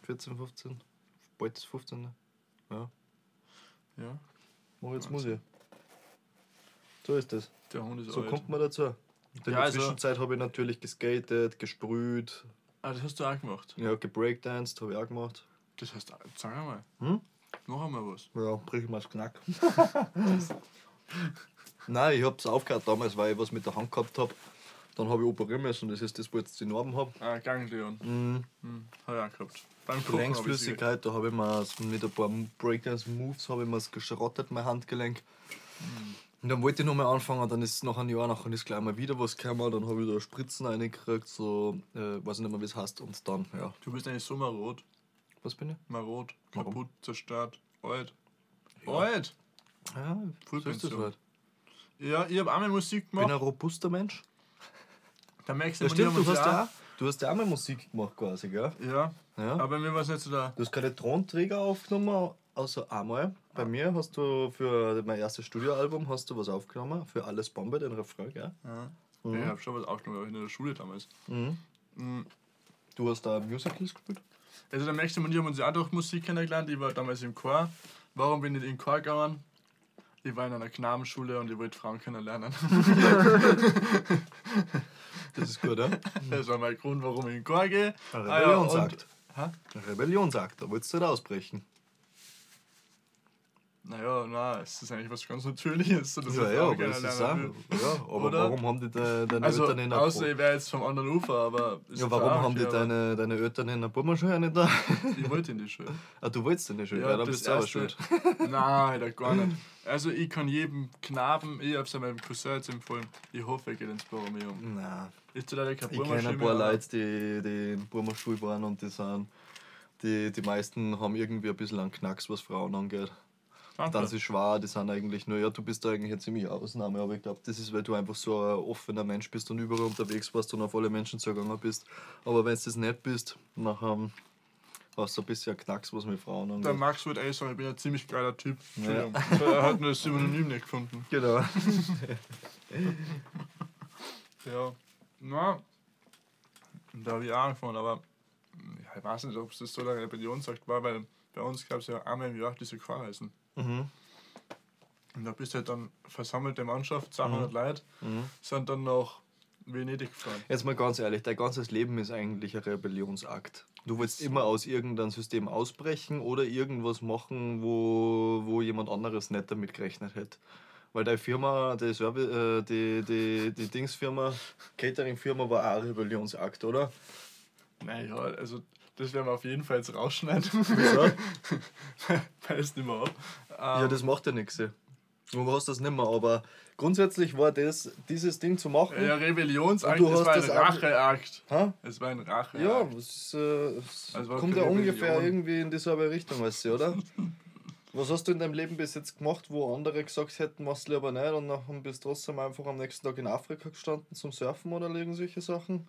14, 15. Bald das 15. Ja. Ja. Mach jetzt. Musik. So ist das. Der Hund ist So alt. kommt man dazu. In der Ja, also- Zwischenzeit habe ich natürlich geskatet, gesprüht, Ah, das hast du auch gemacht. ja, gebreakdanced, habe ich auch gemacht. Das heißt, sag einmal. Hm? Noch einmal was. Ja, brich ich mir das Knack. Nein, ich habe es aufgehört damals, weil ich was mit der Hand gehabt habe. Dann habe ich operieren müssen, das ist das, wo ich jetzt die Narben habe. Ah, Ganglion. Mhm. Hm, hab ich auch gehabt. Beim hab Gelenksflüssigkeit, da habe ich mir mit ein paar Breakdance-Moves habe ich mir's geschrottet, mein Handgelenk. Und dann wollte ich nochmal anfangen, dann ist nach einem Jahr nachher ist gleich mal wieder was gekommen, dann habe ich da Spritzen reingekriegt, so, äh, weiß nicht mehr, wie es heißt. Und dann, ja. Du bist eigentlich so marot. Was bin ich? Marot. Warum? Kaputt, zerstört. Alt. Ja. Alt. Ja, so ist das halt. Ja, ich habe einmal Musik Ich bin ein gemacht. robuster Mensch. Max Ja, und ich stimmt, du hast, ja auch, du hast ja auch mal Musik gemacht quasi, gell? Ja, Ja. aber mir war es nicht so da. Du hast keine Tonträger aufgenommen, außer einmal. Bei mir hast du für mein erstes Studioalbum hast du was aufgenommen, für Alles Bombe, den Refrain, gell? Ja. Mhm. Ich habe schon was aufgenommen, aber in der Schule damals. Mhm. Mhm. Du hast da Musicals gespielt? Also der Max und ich haben uns ja auch durch Musik kennengelernt. Ich war damals im Chor. Warum bin ich in den Chor gegangen? Ich war in einer Knabenschule und ich wollte Frauen kennenlernen. Das ist gut, ja? Das war mein Grund, warum ich in den Chor gehe. Ein Ah ja, und- Rebellionsakt. Hä? Ein Rebellionsakt, da wolltest du nicht ausbrechen. Naja, na, es ist eigentlich was ganz Natürliches. so, Ja, ja, aber das ist auch, ja, aber Oder? warum haben die de, deine Also, Eltern in der außer ich wäre jetzt vom anderen Ufer, aber. Ja, warum haben die deine, deine Eltern in der Burmerschule nicht da? Ich wollte in die Schule. Ah, du wolltest in die Schule, ja, dann bist du aber schuld. Nein, da gar nicht. Also, ich kann jedem Knaben, ich hab's ja meinem Cousin jetzt empfohlen, ich hoffe, er geht ins Borromeum. Nein. Ist leider kein Ich kenne ein paar Leute, die, die in Burmerschule waren und die sind. Die, die meisten haben irgendwie ein bisschen einen Knacks, was Frauen angeht. Dann ist es schwer, die sind eigentlich nur, ja, du bist da eigentlich eine ziemliche Ausnahme, aber ich glaube, das ist, weil du einfach so ein offener Mensch bist und überall unterwegs warst und auf alle Menschen zugegangen bist. Aber wenn du das nicht bist, nachher hast du ein bisschen Knacks, was mit Frauen Der angeht. Max würde eigentlich sagen, ich bin ein ziemlich geiler Typ. Ja. Er hat nur das Synonym nicht gefunden. Genau. Ja. Na, da habe ich auch angefangen, aber ich weiß nicht, ob es das so eine Rebellionsakt war, weil bei uns gab es ja einmal im Jahr diese Chorreisen. Mhm. Und da bist du halt dann versammelte Mannschaft, 200 Leute, Mhm. sind dann nach Venedig gefahren. Jetzt mal ganz ehrlich, dein ganzes Leben ist eigentlich ein Rebellionsakt. Du willst immer aus irgendeinem System ausbrechen oder irgendwas machen, wo, wo jemand anderes nicht damit gerechnet hätte. Weil deine Firma, die, Servi äh, die, die, die Dingsfirma, Catering-Firma war auch ein Rebellionsakt, oder? Naja, also das werden wir auf jeden Fall jetzt rausschneiden. Wieso? Weiß nicht mehr ab. Ja, Ähm, das macht ja nichts. Du hast das nicht mehr, aber grundsätzlich war das, dieses Ding zu machen. ja, Rebellionsakt, du hast war ein das Racheakt. Ha? Es war ein Racheakt. Ja, es, äh, es Also kommt ja ungefähr Rebellion. irgendwie in dieselbe Richtung, weißt du, oder? Was hast du in deinem Leben bis jetzt gemacht, wo andere gesagt hätten, machst du lieber nicht und nachher bist du trotzdem einfach am nächsten Tag in Afrika gestanden zum Surfen oder irgend solche Sachen?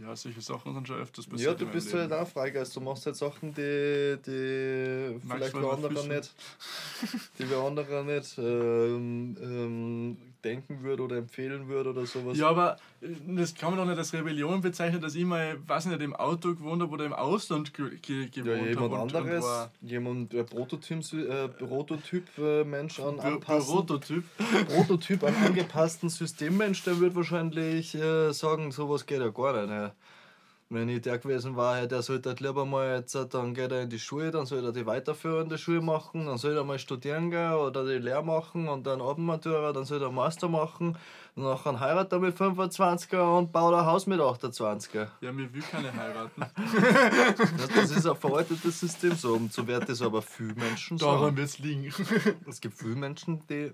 Ja, solche Sachen sind schon öfters ja, passiert. du in meinem bist halt auch Freigeist. Du machst halt Sachen, die, die vielleicht du anderer fischen? nicht, die wer anderer nicht ähm, ähm, denken würde oder empfehlen würde oder sowas. Ja, aber äh, das kann man doch nicht als Rebellion bezeichnen, dass ich mal, weiß nicht, im Auto gewohnt habe oder im Ausland ge ge Ja, gewohnt jemand habe. und- anderes, Und war jemand, der Prototyp, äh, Prototyp äh, Mensch an anpassen, Prototyp. Prototyp an angepassten Systemmensch, der wird wahrscheinlich äh, sagen, sowas geht ja gar nicht. Ja. Wenn ich der gewesen war, der sollte halt lieber mal jetzt, äh, dann geht er in die Schule, dann soll er die weiterführende Schule machen, dann soll er mal studieren gehen oder die Lehre machen und dann Abendmatura, dann soll er Master machen, und nachher heiratet er mit 25er und baut ein Haus mit 28er. Ja, mir will keine heiraten. Das, das ist ein veraltetes System, so, um so wird das aber viele Menschen sagen. Daran wird es liegen. Es gibt viele Menschen, die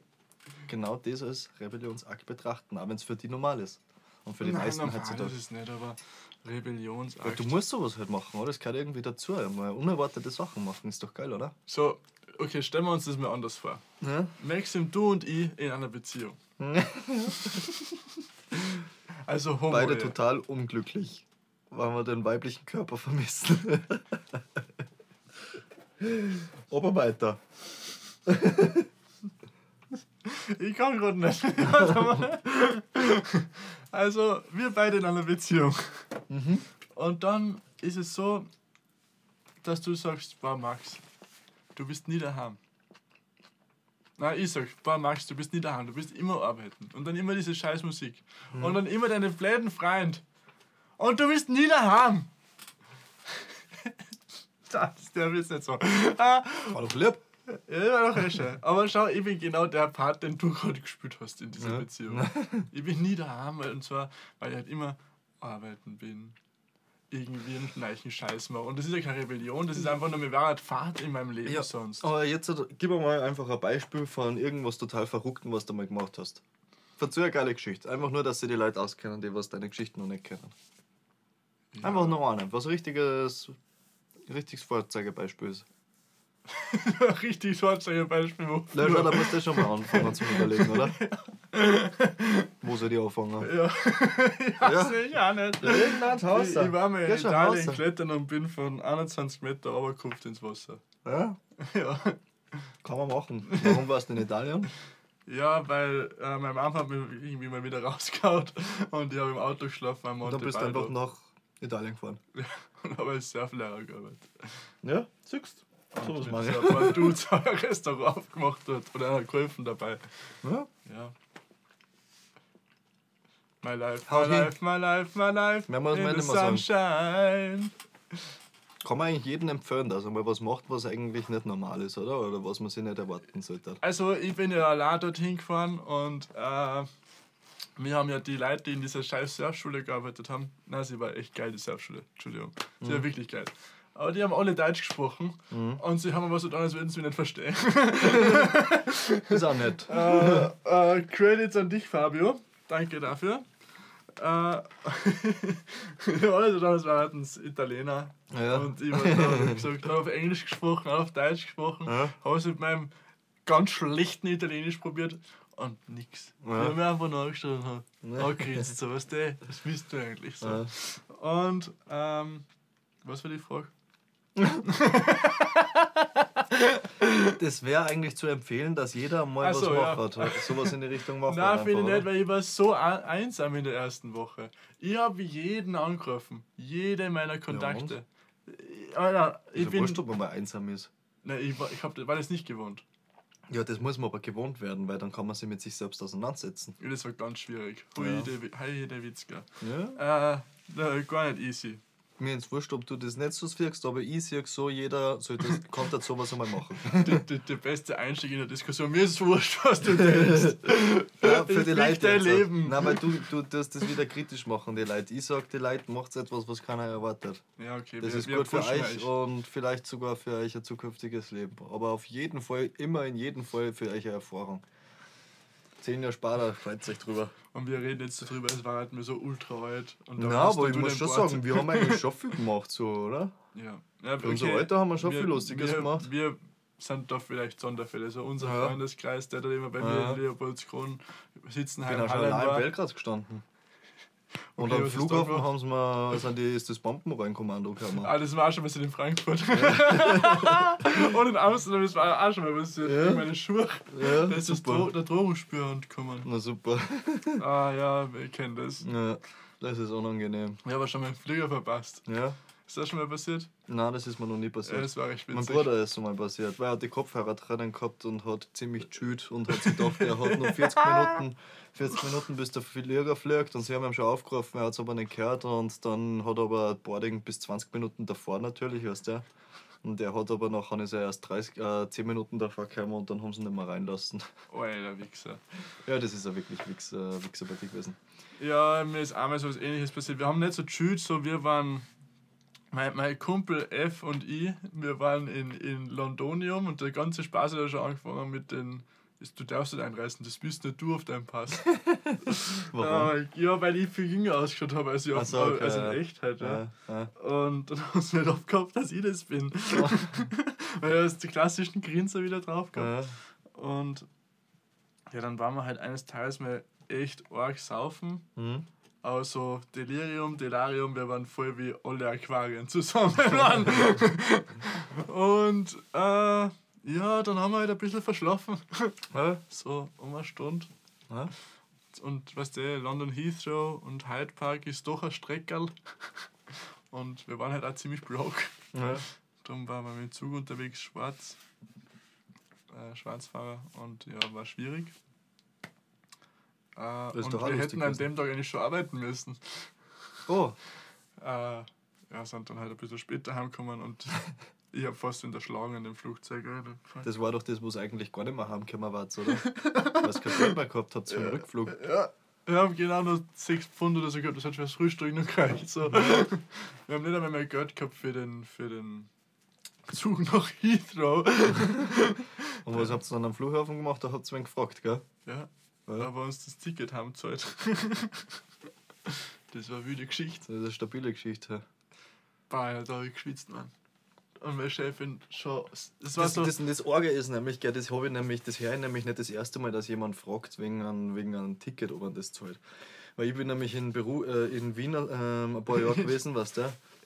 genau das als Rebellionsakt betrachten, auch wenn es für die normal ist. Und für die Nein, meisten normal heutzutage. ist es nicht, aber Rebellionsakt. du musst sowas halt machen, oder? Das gehört irgendwie dazu. Mal unerwartete Sachen machen, ist doch geil, oder? So, okay, stellen wir uns das mal anders vor. Ja? Maxim, du und ich in einer Beziehung. Also Homo. Beide total unglücklich, weil wir den weiblichen Körper vermissen. Aber weiter. Ich kann gerade nicht. Also, wir beide in einer Beziehung. Mhm. Und dann ist es so, dass du sagst, boah Max, du bist nie daheim. Nein, ich sag, boah Max, du bist nie daheim, du bist immer arbeiten. Und dann immer diese scheiß Musik. Mhm. Und dann immer deine bläden Freund. Und du bist nie daheim. das, der ist nicht so. Ah, War doch lieb. Ja, war doch schön. Aber schau, ich bin genau der Part, den du gerade gespielt hast in dieser Ja. Beziehung. Ich bin nie daheim, weil- und zwar, weil ich halt immer arbeiten bin. Irgendwie einen gleichen Scheiß mache. Und das ist ja keine Rebellion, das ist einfach nur, mir war halt Fahrt in meinem Leben Ja, sonst. aber jetzt gib mir mal einfach ein Beispiel von irgendwas total Verrückten, was du mal gemacht hast. Verzeih eine geile Geschichte. Einfach nur, dass sie die Leute auskennen, die was deine Geschichten noch nicht kennen. Einfach nur einen, was richtiges, richtiges Vorzeigebeispiel ist. Richtig Schwarzeiger Beispiel. Na, schau, da musst du schon mal anfangen zu überlegen, oder? Wo soll die anfangen? Ja, ich weiß ich auch nicht. Irgendein Haus Ich, ich war mal in Italien klettern und bin von 21 Meter runtergekupft ins Wasser. Ja, Ja, kann man machen. Warum warst du in Italien? ja weil äh, meine Mama hat mich irgendwie mal wieder rausgehauen und ich habe im Auto geschlafen Und dann bist du einfach nach Italien gefahren. und habe als Surflehrer gearbeitet. Ja, siehst So was so ich. ein Restaurant aufgemacht hat und einer hat geholfen dabei. Ja. Ja. My life, my hin. life, my life, my life. Mehr muss man nicht mehr sagen. sunshine. Kann man eigentlich jedem empfehlen, dass er mal was macht, was eigentlich nicht normal ist, oder? Oder was man sich nicht erwarten sollte. Also ich bin ja allein dorthin gefahren und äh, wir haben ja die Leute, die in dieser scheiß Surfschule gearbeitet haben, na sie war echt geil, die Surfschule, Entschuldigung, sie Mhm. war wirklich geil. Aber die haben alle Deutsch gesprochen und sie haben aber so getan, als würden sie mich nicht verstehen. Ist auch nett. äh, äh, Credits an dich, Fabio. Danke dafür. Äh, ja, also damals waren Italiener. Ja. Und ich wie gesagt, habe auf Englisch gesprochen, habe auf Deutsch gesprochen, Ja. habe es mit meinem ganz schlechten Italienisch probiert und nix. Ja. Ich habe mir einfach nur angestellt und habe Ja. angegrinst, so, weißt du, das bist du eigentlich so. Ja. Und, ähm, was war die Frage? Das wäre eigentlich zu empfehlen, dass jeder mal so, was ja. macht. Halt. Sowas in die Richtung macht. Nein, finde ich nicht, weil ich war so einsam in der ersten Woche. Ich habe jeden angerufen. Jede meiner Kontakte. Ich- Alter, ich Ich bin. wurscht, ob man mal einsam ist. Nein, ich, war, ich hab, war das nicht gewohnt. Ja, das muss man aber gewohnt werden, weil dann kann man sich mit sich selbst auseinandersetzen. Ja, Das war ganz schwierig. Hui, Ja. der, Witzka. Ja. Äh, na, gar nicht easy. Mir ins Wurscht, ob du das nicht so siehst, aber ich sehe so, jeder sollte, kann das sowas einmal machen. Der, beste Einstieg in der Diskussion. Mir ist wurscht, was du denkst. Ja, für die Leute. dein jetzt. Leben. Nein, weil du, du tust das wieder kritisch machen, die Leute. Ich sag, die Leute macht etwas, was keiner erwartet. Ja, okay. Das wir, ist wir gut für pushen euch und vielleicht sogar für euch ein zukünftiges Leben. Aber auf jeden Fall, immer in jedem Fall für euch eine Erfahrung. Zehn Jahre später freut euch drüber. Und wir reden jetzt darüber, es war halt mir so ultra alt. Und musst aber ich muss schon Bord- sagen, wir haben eigentlich schon viel gemacht, so, oder? Ja. ja Für unser Alter haben wir schon viel Lustiges wir, gemacht. Wir sind da vielleicht Sonderfälle. So unser Ja. Freundeskreis, der da immer bei Ja. mir in Leopoldskron sitzen, Ich bin heim auch schon allein in. Belgrad gestanden. Und Okay, am ist Flughafen haben sie mir, sind die, ist das Bombenreinkommando gekommen. Ah, das war auch schon mal in Frankfurt. Und in Amsterdam, das war auch schon mal passiert. Ja. Ja. Meine Schuhe. Ja, Da ist das Dro der Drogenspürhund gekommen. Na super. Ah ja, ich kenne das. Ja, das ist unangenehm. Ich habe schon mal einen Flieger verpasst. Ja? Ist das schon mal passiert? Nein, das ist mir noch nie Ja, passiert. das war mein witzig. Bruder ist so mal passiert, weil er hat die Kopfhörer drinnen gehabt und hat ziemlich tschüt und hat sich gedacht, er hat nur 40 Minuten, 40 Minuten bis der Flieger fliegt und sie haben ihn schon aufgerufen, er hat es aber nicht gehört und dann hat er aber Boarding bis 20 Minuten davor natürlich, weißt du. Und er hat aber nachher ist er erst 30, äh, 10 Minuten davor gekommen und dann haben sie ihn nicht mehr reinlassen. Oh, Alter, Wichser. Ja, das ist ja wirklich Wix, äh, Wichserpartie gewesen. Ja, mir ist einmal so was ähnliches passiert. Wir haben nicht so chillt, so wir waren, mein, mein Kumpel F und ich, wir waren in, in Londonium und der ganze Spaß hat ja schon angefangen mit den, ist- du darfst nicht einreißen, das bist nicht du auf deinem Pass. Warum? Äh, ja, weil ich viel jünger ausgeschaut habe als, ich Ach auf, so, okay, als in ja. Echtheit. Ja. Ja, ja. Und dann haben sie nicht aufgehabt, dass ich das bin. weil er ist die klassischen Grinser wieder drauf gehabt. Ja. Und ja, dann waren wir halt eines Tages mal echt arg saufen. Hm? Also Delirium, Delarium, wir waren voll wie alle Aquarien zusammen. Und äh, ja, dann haben wir halt ein bisschen verschlafen. So um eine Stunde. Und weißt du, London Heathrow und Hyde Park ist doch ein Streckerl. Und wir waren halt auch ziemlich broke. Ja. Darum waren wir mit dem Zug unterwegs, schwarz. Äh, Schwarzfahrer und ja, war schwierig. Äh, und wir hätten an dem Tag eigentlich schon arbeiten müssen. Oh, Äh, ja, sind dann halt ein bisschen später heimgekommen und ich habe fast in der Schlange in dem Flugzeug. Alter. das war doch das, was eigentlich gar nicht mehr heimgekommen war, oder? Weil es kein Geld mehr gehabt habt für den Rückflug. Ja, wir haben genau nur 6 Pfund oder so gehabt, das hat fürs Frühstück noch gereicht. So. wir haben nicht einmal mehr Geld gehabt für den, für den Zug nach Heathrow. Und was habt ihr dann am Flughafen gemacht? Da habt ihr wen gefragt, gell? Ja, Wir uns das Ticket haben gezahlt. das war eine wilde Geschichte. Das ist eine stabile Geschichte. Bah, ja, da habe ich geschwitzt, Mann. und meine Chefin schon. Das war Das, so. das, das Orge ist nämlich, gell, das habe ich nämlich, das höre ich nämlich nicht das erste Mal, dass jemand fragt wegen einem, wegen einem Ticket, ob man das zahlt. Weil ich bin nämlich in, Beru äh, in Wien ähm, ein paar Jahre gewesen, weißt du?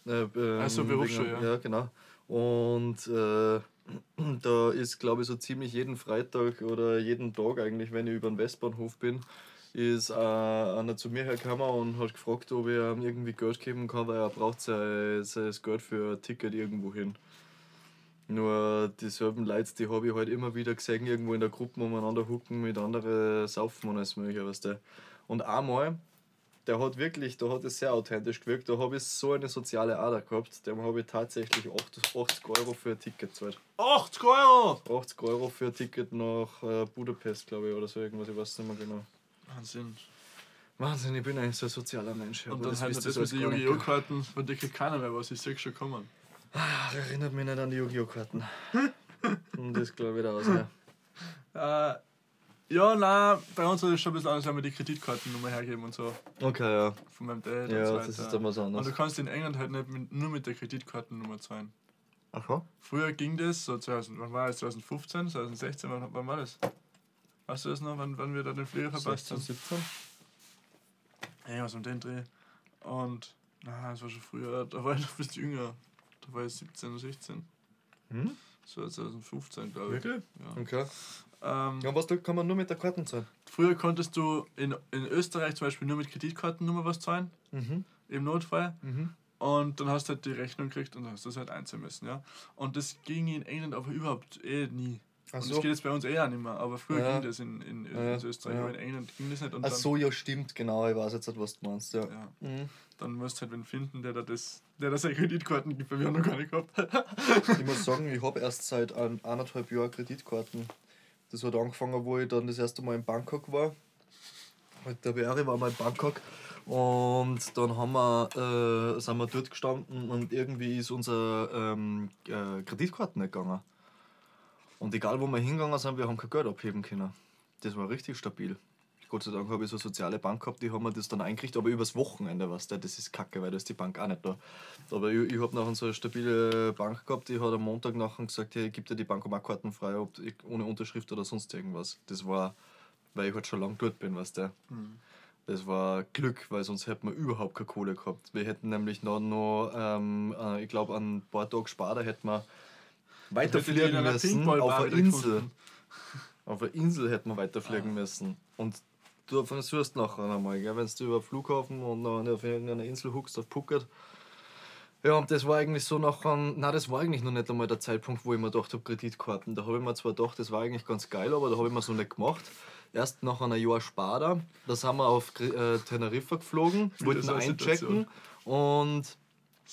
Äh, ähm, Ach so, Berufsschule, ja. Ja, genau. Und äh, da ist, glaube ich, so ziemlich jeden Freitag oder jeden Tag eigentlich, wenn ich über den Westbahnhof bin, ist äh, einer zu mir hergekommen und hat gefragt, ob ich ihm irgendwie Geld geben kann, weil er braucht sein, sein Geld für ein Ticket irgendwo hin. Nur dieselben Leute, die habe ich halt immer wieder gesehen, irgendwo in der Gruppe umeinander hucken mit anderen saufen und alles mögliche, weißt du. Und einmal, der hat wirklich, da hat es sehr authentisch gewirkt, da habe ich so eine soziale Ader gehabt, dem habe ich tatsächlich 80 80 Euro für ein Ticket gezahlt. 80 Euro! 80 Euro für ein Ticket nach äh, Budapest, glaube ich, oder so irgendwas, ich weiß nicht mehr genau. Wahnsinn. Wahnsinn, ich bin eigentlich so ein sozialer Mensch. Und dann das halt das mit den Yu-Gi-Oh! Karten, von kriegt keiner mehr was, ich sehe schon kommen. Ach, erinnert mich nicht an die Yu-Gi-Oh! Karten. Und das glaube ich wieder aus, ja. Ja, nein, bei uns ist es schon ein bisschen anders, wenn wir die Kreditkartennummer hergeben und so. Okay, ja. Von meinem Dad und Ja, so das weiter. ist was anderes. Und du kannst in England halt nicht mit, nur mit der Kreditkartennummer zahlen. Aha. Früher ging das, so 2000, wann war das? 2015, 2016, wann, wann war das? Weißt du das noch, wann, wann wir da den Flieger verpasst 16, haben? 17? Ja, was um den Dreh. Und, na, das war schon früher, da war ich noch ein bisschen jünger. Da war ich 17 oder 16. Hm? Das war 2015, glaube ich. Wirklich? Ja. Okay. Ähm, Ja, was kann man nur mit der Karten zahlen? Früher konntest du in, in Österreich zum Beispiel nur mit Kreditkartennummer was zahlen, Mhm. im Notfall. Mhm. Und dann hast du halt die Rechnung gekriegt und hast das halt einzahlen müssen, ja. Und das ging in England aber überhaupt eh nie. Ach Und so. das geht jetzt bei uns eher nicht mehr, aber früher Ja. ging das in, in, in Ja, Österreich, ja. aber in England ging das nicht. Und Ach so, ja, stimmt, genau. Ich weiß jetzt nicht, was du meinst. Ja. ja, Mhm. dann musst du halt wen finden, der da das, der da seine Kreditkarten gibt, weil wir haben noch gar nicht gehabt. Ich muss sagen, ich habe erst seit eineinhalb Jahren Kreditkarten. Das hat angefangen, wo ich dann das erste Mal in Bangkok war. Mit der Beere waren wir in Bangkok. Und dann haben wir, äh, sind wir dort gestanden und irgendwie ist unsere ähm, äh, Kreditkarten nicht gegangen. Und egal wo wir hingegangen sind, wir haben kein Geld abheben können. Das war richtig stabil. Gott sei Dank habe ich so eine soziale Bank gehabt, die haben mir das dann eingerichtet, aber übers Wochenende, weißt du, das ist kacke, weil da ist die Bank auch nicht da. Aber ich, ich habe nachher so eine stabile Bank gehabt, die hat am Montag nachher gesagt, hey, gib dir die Bankomatkarten frei, ob, ohne Unterschrift oder sonst irgendwas. Das war, weil ich halt schon lange dort bin, weißt du. Das war Glück, weil sonst hätten wir überhaupt keine Kohle gehabt. Wir hätten nämlich noch, noch ähm, äh, ich glaube, an ein paar Tage später hätten wir weiterfliegen müssen auf einer Insel. gefunden. Auf einer Insel hätten wir weiterfliegen müssen. Und du versuchst nachher einmal, gell, wenn du über Flughafen und dann auf irgendeiner Insel huckst auf Phuket. Ja, und das war eigentlich so nachher, nein, das war eigentlich noch nicht einmal der Zeitpunkt, wo ich mir gedacht habe, Kreditkarten. Da habe ich mir zwar gedacht, das war eigentlich ganz geil, aber da habe ich mir so nicht gemacht. Erst nach einem Jahr später, da sind wir auf äh, Teneriffa geflogen, wollten einchecken und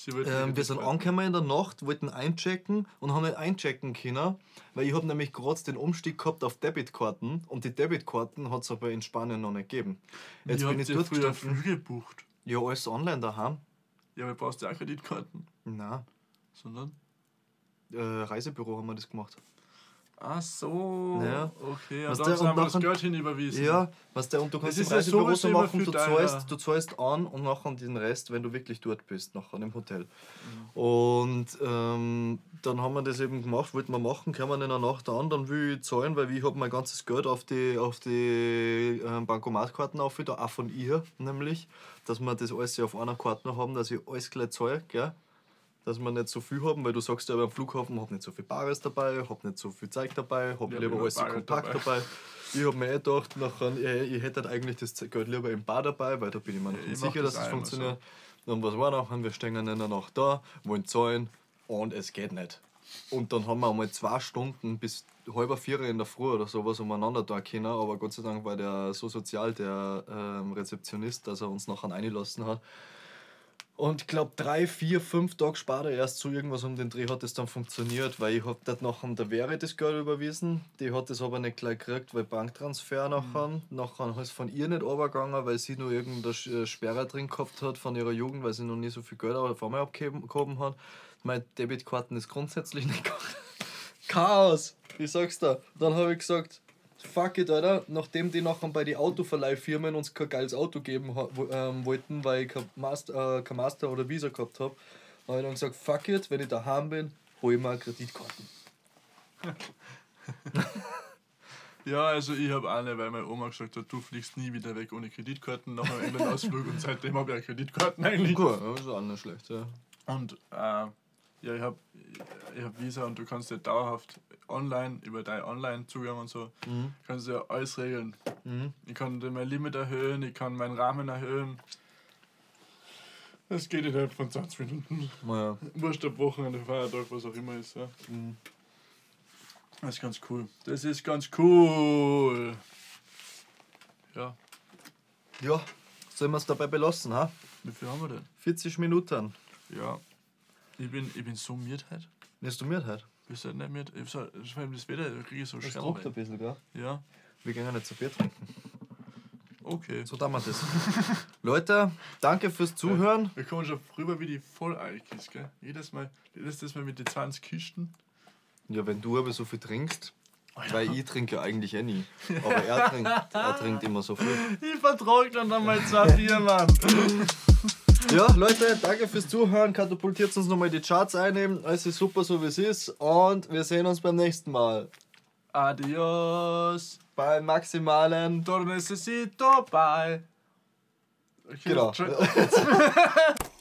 ähm, wir sind angekommen in der Nacht, wollten einchecken und haben nicht einchecken können, weil ich habe nämlich gerade den Umstieg gehabt auf Debitkarten und die Debitkarten hat es aber in Spanien noch nicht gegeben. Jetzt Wie bin ich dort früher. Flüge gebucht? Ja, alles online daheim. Ja, aber brauchst du auch Kreditkarten. Nein, Sondern? äh, Reisebüro haben wir das gemacht. Ach so. Ja. Okay, ja, Was da der- haben und einfach das Geld hinüberwiesen. Ja, was der und du kannst Das ja Reisebüro so machen, du zahlst, du zahlst an und nachher den Rest, wenn du wirklich dort bist, nachher im Hotel. Mhm. Und ähm, dann haben wir das eben gemacht, wollten wir machen, kommen in der Nacht an, dann will ich zahlen, weil ich habe mein ganzes Geld auf die, auf die ähm, Bankomatkarten auf, da, auch von ihr nämlich, dass wir das alles auf einer Karte haben, dass ich alles gleich zahle, gell? Dass wir nicht so viel haben, weil du sagst ja beim Flughafen, ich habe nicht so viel Bares dabei, habe nicht so viel Zeug dabei, habe Ja, lieber alles so Bargeld kompakt dabei. dabei. Ich habe mir eh gedacht, nachher, ich, ich hätte halt eigentlich das Geld lieber im Bar dabei, weil da bin ich mir noch Ja, nicht ich mach sicher, das dass es auch immer funktioniert. Und was war nachher? Wir stehen in der Nacht da, wollen zahlen und es geht nicht. Und dann haben wir einmal zwei Stunden bis halber vier in der Früh oder sowas umeinander da können, aber Gott sei Dank war der so sozial, der ähm, Rezeptionist, dass er uns nachher eingelassen hat. Und ich glaube, drei, vier, fünf Tage später erst so irgendwas um den Dreh hat es dann funktioniert, weil ich hab dort nachher der Wäre das Geld überwiesen. Die hat das aber nicht gleich gekriegt, weil Banktransfer nachher. Nachher ist es von ihr nicht runtergegangen, weil sie nur irgendeine äh, Sperre drin gehabt hat von ihrer Jugend, weil sie noch nie so viel Geld auf einmal abgehoben hat. Meine Debitkarten ist grundsätzlich nicht. Chaos! Ich sag's da. Dann habe ich gesagt, fuck it, Alter. Nachdem die nachher bei den Autoverleihfirmen uns kein geiles Auto geben ähm, wollten, weil ich kein Master, äh, kein Master oder Visa gehabt habe, habe ich dann gesagt, fuck it, wenn ich daheim bin, hol ich mal Kreditkarten. Ja, also ich habe eine, weil meine Oma gesagt hat, du fliegst nie wieder weg ohne Kreditkarten nach einem England-Ausflug und seitdem habe ich auch Kreditkarten eigentlich. Gut, das ist auch nicht schlecht, ja. Und äh, ja, ich habe ich hab Visa und du kannst ja dauerhaft online, über deinen Online-Zugang und so, Mhm. kannst du ja alles regeln. Mhm. Ich kann mein Limit erhöhen, ich kann meinen Rahmen erhöhen. Das geht innerhalb von 20 Minuten. Ja. Wurscht ab Wochenende, Feiertag, was auch immer ist. Ja. Mhm. Das ist ganz cool. Das ist ganz cool. Ja, ja, sollen wir es dabei belassen, ha? wie viel haben wir denn? 40 Minuten. Ja. Ich bin, ich bin so miert heute. Bist du mit heute? Bist du nicht miert? Ich so, vor allem das Wetter, da kriege ich so Das druckt ein bisschen, gell? Ja, Wir gehen nicht zu Bier trinken. okay. So tun wir das. Leute, danke fürs Zuhören. Wir kommen schon rüber wie die Vollalkis, gell? Jedes Mal, jedes Mal mit den 20 Kisten. Ja, wenn du aber so viel trinkst, weil ich trinke ja eigentlich eh nie. Aber er trinkt, er trinkt immer so viel. Ich vertrag dann einmal zwei Bier, Mann. Ja, Leute, danke fürs Zuhören. Katapultiert uns nochmal die Charts einnehmen. Alles ist super, so wie es ist. Und wir sehen uns beim nächsten Mal. Adios. Beim maximalen. Todo necesito, bye. Genau.